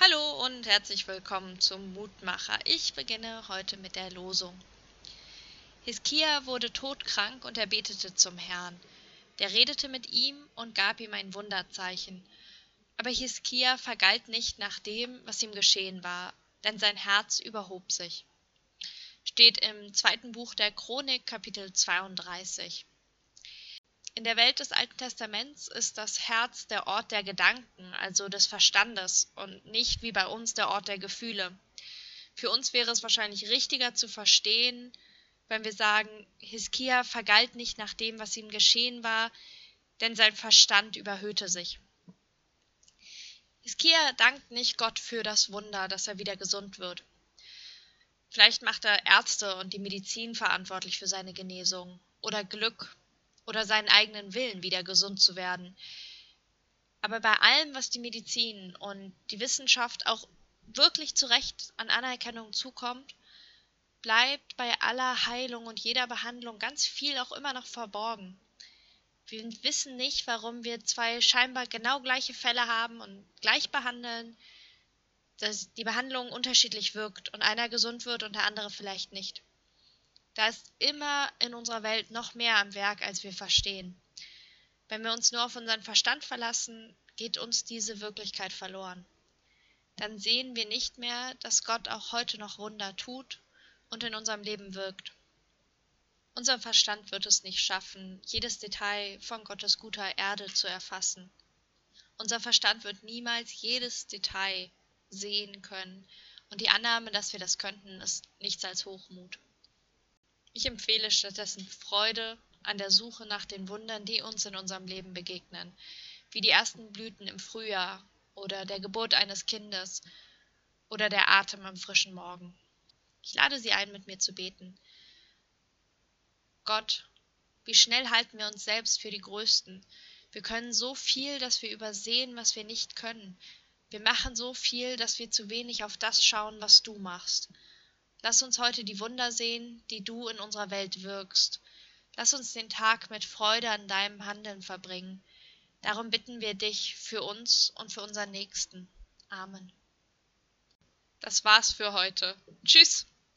Hallo und herzlich willkommen zum Mutmacher. Ich beginne heute mit der Losung. Hiskia wurde todkrank und er betete zum Herrn. Der redete mit ihm und gab ihm ein Wunderzeichen. Aber Hiskia vergalt nicht nach dem, was ihm geschehen war, denn sein Herz überhob sich. Steht im zweiten Buch der Chronik, Kapitel 32. In der Welt des Alten Testaments ist das Herz der Ort der Gedanken, also des Verstandes, und nicht wie bei uns der Ort der Gefühle. Für uns wäre es wahrscheinlich richtiger zu verstehen, wenn wir sagen, Hiskia vergalt nicht nach dem, was ihm geschehen war, denn sein Verstand überhöhte sich. Hiskia dankt nicht Gott für das Wunder, dass er wieder gesund wird. Vielleicht macht er Ärzte und die Medizin verantwortlich für seine Genesung oder Glück oder seinen eigenen Willen, wieder gesund zu werden. Aber bei allem, was die Medizin und die Wissenschaft auch wirklich zu Recht an Anerkennung zukommt, bleibt bei aller Heilung und jeder Behandlung ganz viel auch immer noch verborgen. Wir wissen nicht, warum wir zwei scheinbar genau gleiche Fälle haben und gleich behandeln, dass die Behandlung unterschiedlich wirkt und einer gesund wird und der andere vielleicht nicht. Da ist immer in unserer Welt noch mehr am Werk, als wir verstehen. Wenn wir uns nur auf unseren Verstand verlassen, geht uns diese Wirklichkeit verloren. Dann sehen wir nicht mehr, dass Gott auch heute noch Wunder tut und in unserem Leben wirkt. Unser Verstand wird es nicht schaffen, jedes Detail von Gottes guter Erde zu erfassen. Unser Verstand wird niemals jedes Detail sehen können, und die Annahme, dass wir das könnten, ist nichts als Hochmut. Ich empfehle stattdessen Freude an der Suche nach den Wundern, die uns in unserem Leben begegnen, wie die ersten Blüten im Frühjahr oder der Geburt eines Kindes oder der Atem am frischen Morgen. Ich lade Sie ein, mit mir zu beten. Gott, wie schnell halten wir uns selbst für die Größten. Wir können so viel, dass wir übersehen, was wir nicht können. Wir machen so viel, dass wir zu wenig auf das schauen, was du machst. Lass uns heute die Wunder sehen, die du in unserer Welt wirkst. Lass uns den Tag mit Freude an deinem Handeln verbringen. Darum bitten wir dich für uns und für unseren Nächsten. Amen. Das war's für heute. Tschüss.